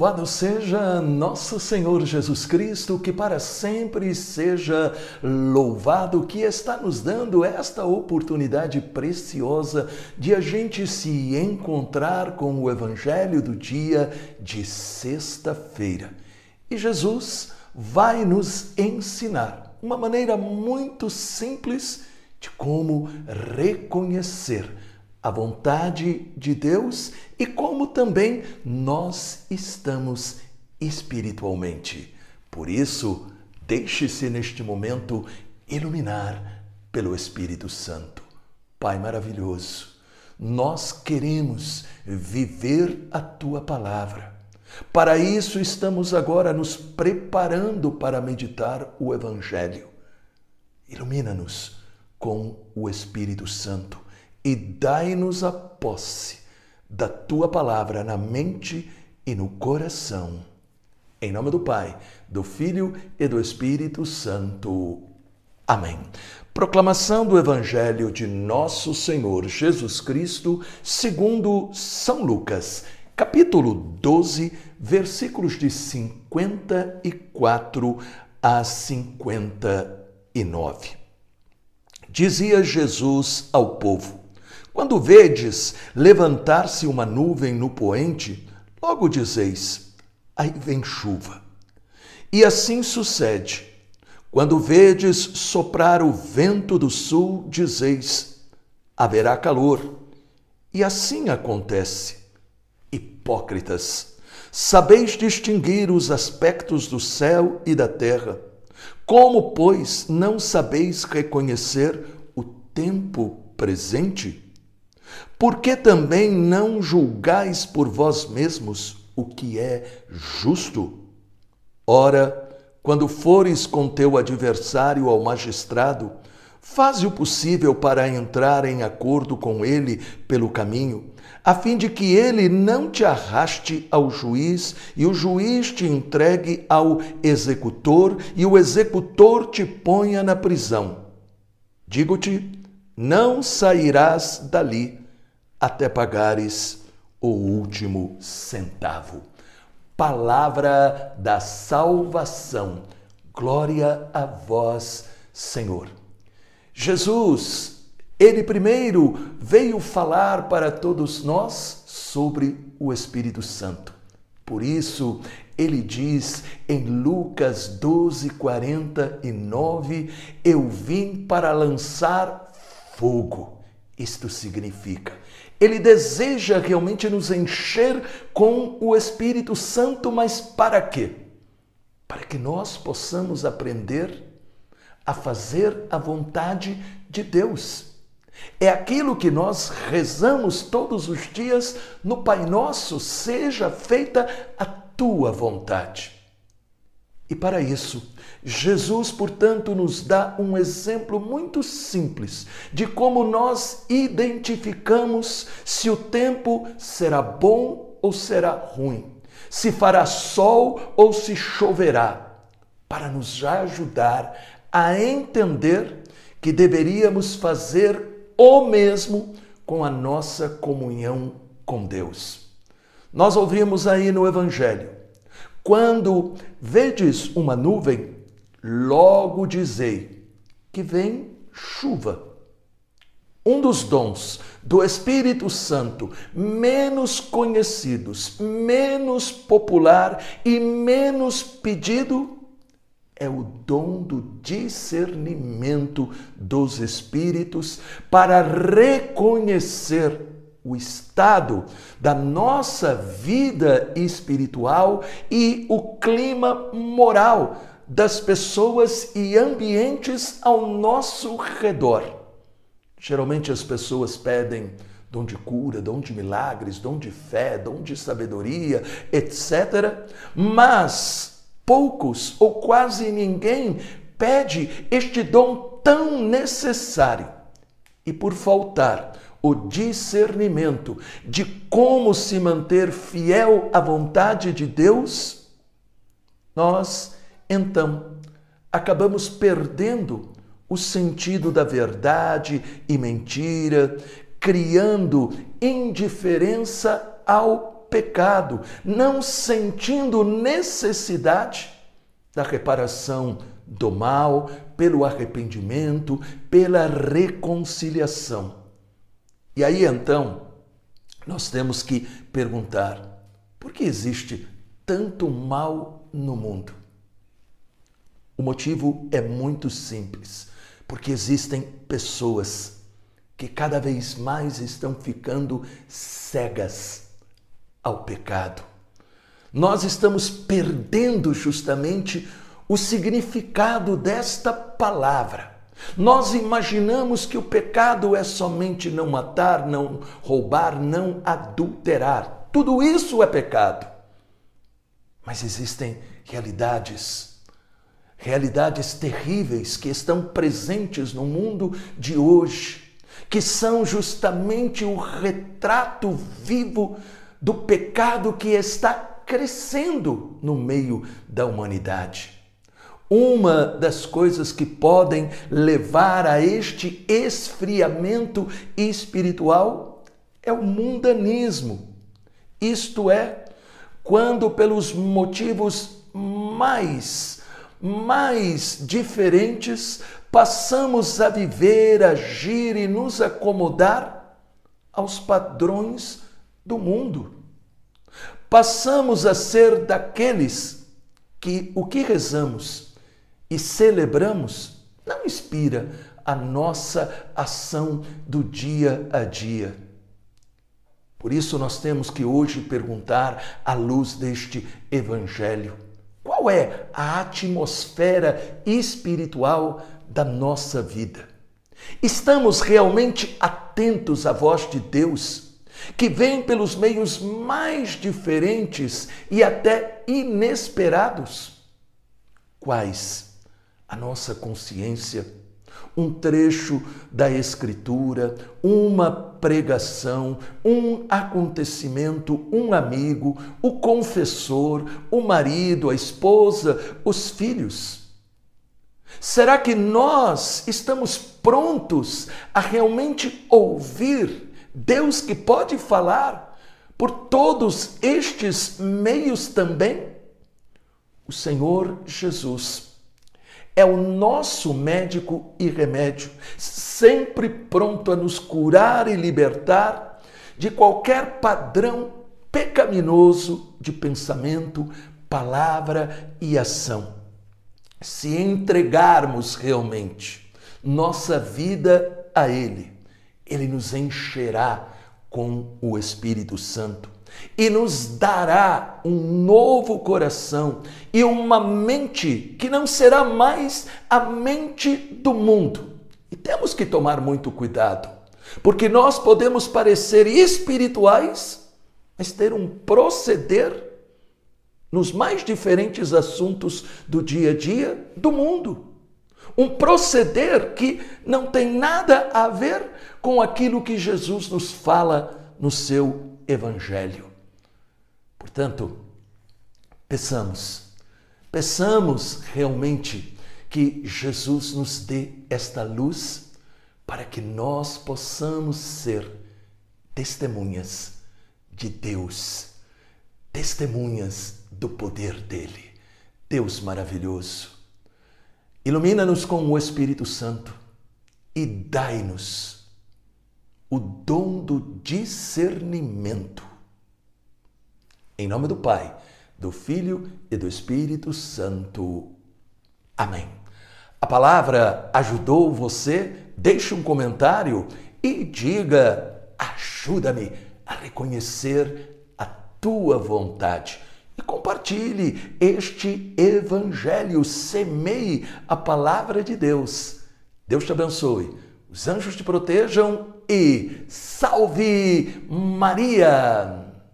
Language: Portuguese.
Louvado seja nosso Senhor Jesus Cristo, que para sempre seja louvado, que está nos dando esta oportunidade preciosa de a gente se encontrar com o Evangelho do dia de sexta-feira. E Jesus vai nos ensinar uma maneira muito simples de como reconhecer a vontade de Deus e como também nós estamos espiritualmente. Por isso, deixe-se neste momento iluminar pelo Espírito Santo. Pai maravilhoso, nós queremos viver a tua palavra. Para isso, estamos agora nos preparando para meditar o Evangelho. Ilumina-nos com o Espírito Santo e dai-nos a posse da tua palavra na mente e no coração. Em nome do Pai, do Filho e do Espírito Santo. Amém. Proclamação do Evangelho de Nosso Senhor Jesus Cristo, segundo São Lucas, capítulo 12, versículos de 54 a 59. Dizia Jesus ao povo: quando vedes levantar-se uma nuvem no poente, logo dizeis: aí vem chuva. E assim sucede. Quando vedes soprar o vento do sul, dizeis: haverá calor. E assim acontece. Hipócritas, sabeis distinguir os aspectos do céu e da terra. Como, pois, não sabeis reconhecer o tempo presente? Por que também não julgais por vós mesmos o que é justo? Ora, quando fores com teu adversário ao magistrado, faze o possível para entrar em acordo com ele pelo caminho, a fim de que ele não te arraste ao juiz e o juiz te entregue ao executor e o executor te ponha na prisão. Digo-te, não sairás dali até pagares o último centavo. Palavra da salvação. Glória a vós, Senhor. Jesus, ele primeiro veio falar para todos nós sobre o Espírito Santo. Por isso, ele diz em Lucas 12, 49: Eu vim para lançar fogo. Isto significa ele deseja realmente nos encher com o Espírito Santo, mas para quê? Para que nós possamos aprender a fazer a vontade de Deus. É aquilo que nós rezamos todos os dias no Pai Nosso, seja feita a tua vontade. E para isso, Jesus, portanto, nos dá um exemplo muito simples de como nós identificamos se o tempo será bom ou será ruim, se fará sol ou se choverá, para nos ajudar a entender que deveríamos fazer o mesmo com a nossa comunhão com Deus. Nós ouvimos aí no Evangelho quando vedes uma nuvem, logo dizei que vem chuva. Um dos dons do Espírito Santo menos conhecidos, menos popular e menos pedido é o dom do discernimento dos espíritos para reconhecer o estado da nossa vida espiritual e o clima moral das pessoas e ambientes ao nosso redor. Geralmente as pessoas pedem dom de cura, dom de milagres, dom de fé, dom de sabedoria, etc. Mas poucos ou quase ninguém pede este dom tão necessário. E por faltar o discernimento de como se manter fiel à vontade de Deus, nós então acabamos perdendo o sentido da verdade e mentira, criando indiferença ao pecado, não sentindo necessidade da reparação do mal, pelo arrependimento, pela reconciliação. E aí então, nós temos que perguntar: por que existe tanto mal no mundo? O motivo é muito simples, porque existem pessoas que cada vez mais estão ficando cegas ao pecado. Nós estamos perdendo justamente o significado desta palavra. Nós imaginamos que o pecado é somente não matar, não roubar, não adulterar. Tudo isso é pecado. Mas existem realidades, realidades terríveis que estão presentes no mundo de hoje, que são justamente o retrato vivo do pecado que está crescendo no meio da humanidade. Uma das coisas que podem levar a este esfriamento espiritual é o mundanismo. Isto é, quando pelos motivos mais mais diferentes passamos a viver, agir e nos acomodar aos padrões do mundo. Passamos a ser daqueles que o que rezamos e celebramos não inspira a nossa ação do dia a dia. Por isso, nós temos que hoje perguntar, à luz deste Evangelho, qual é a atmosfera espiritual da nossa vida? Estamos realmente atentos à voz de Deus, que vem pelos meios mais diferentes e até inesperados? Quais a nossa consciência, um trecho da Escritura, uma pregação, um acontecimento, um amigo, o confessor, o marido, a esposa, os filhos. Será que nós estamos prontos a realmente ouvir Deus que pode falar por todos estes meios também? O Senhor Jesus é o nosso médico e remédio, sempre pronto a nos curar e libertar de qualquer padrão pecaminoso de pensamento, palavra e ação. Se entregarmos realmente nossa vida a Ele, Ele nos encherá com o Espírito Santo e nos dará um novo coração e uma mente que não será mais a mente do mundo. E temos que tomar muito cuidado, porque nós podemos parecer espirituais, mas ter um proceder nos mais diferentes assuntos do dia a dia do mundo. Um proceder que não tem nada a ver com aquilo que Jesus nos fala no seu Evangelho. Portanto, peçamos, peçamos realmente que Jesus nos dê esta luz para que nós possamos ser testemunhas de Deus, testemunhas do poder dele. Deus maravilhoso, ilumina-nos com o Espírito Santo e dai-nos o dom do discernimento em nome do Pai, do Filho e do Espírito Santo. Amém. A palavra ajudou você? Deixe um comentário e diga: ajuda-me a reconhecer a tua vontade. E compartilhe este evangelho, semeie a palavra de Deus. Deus te abençoe, os anjos te protejam e salve Maria!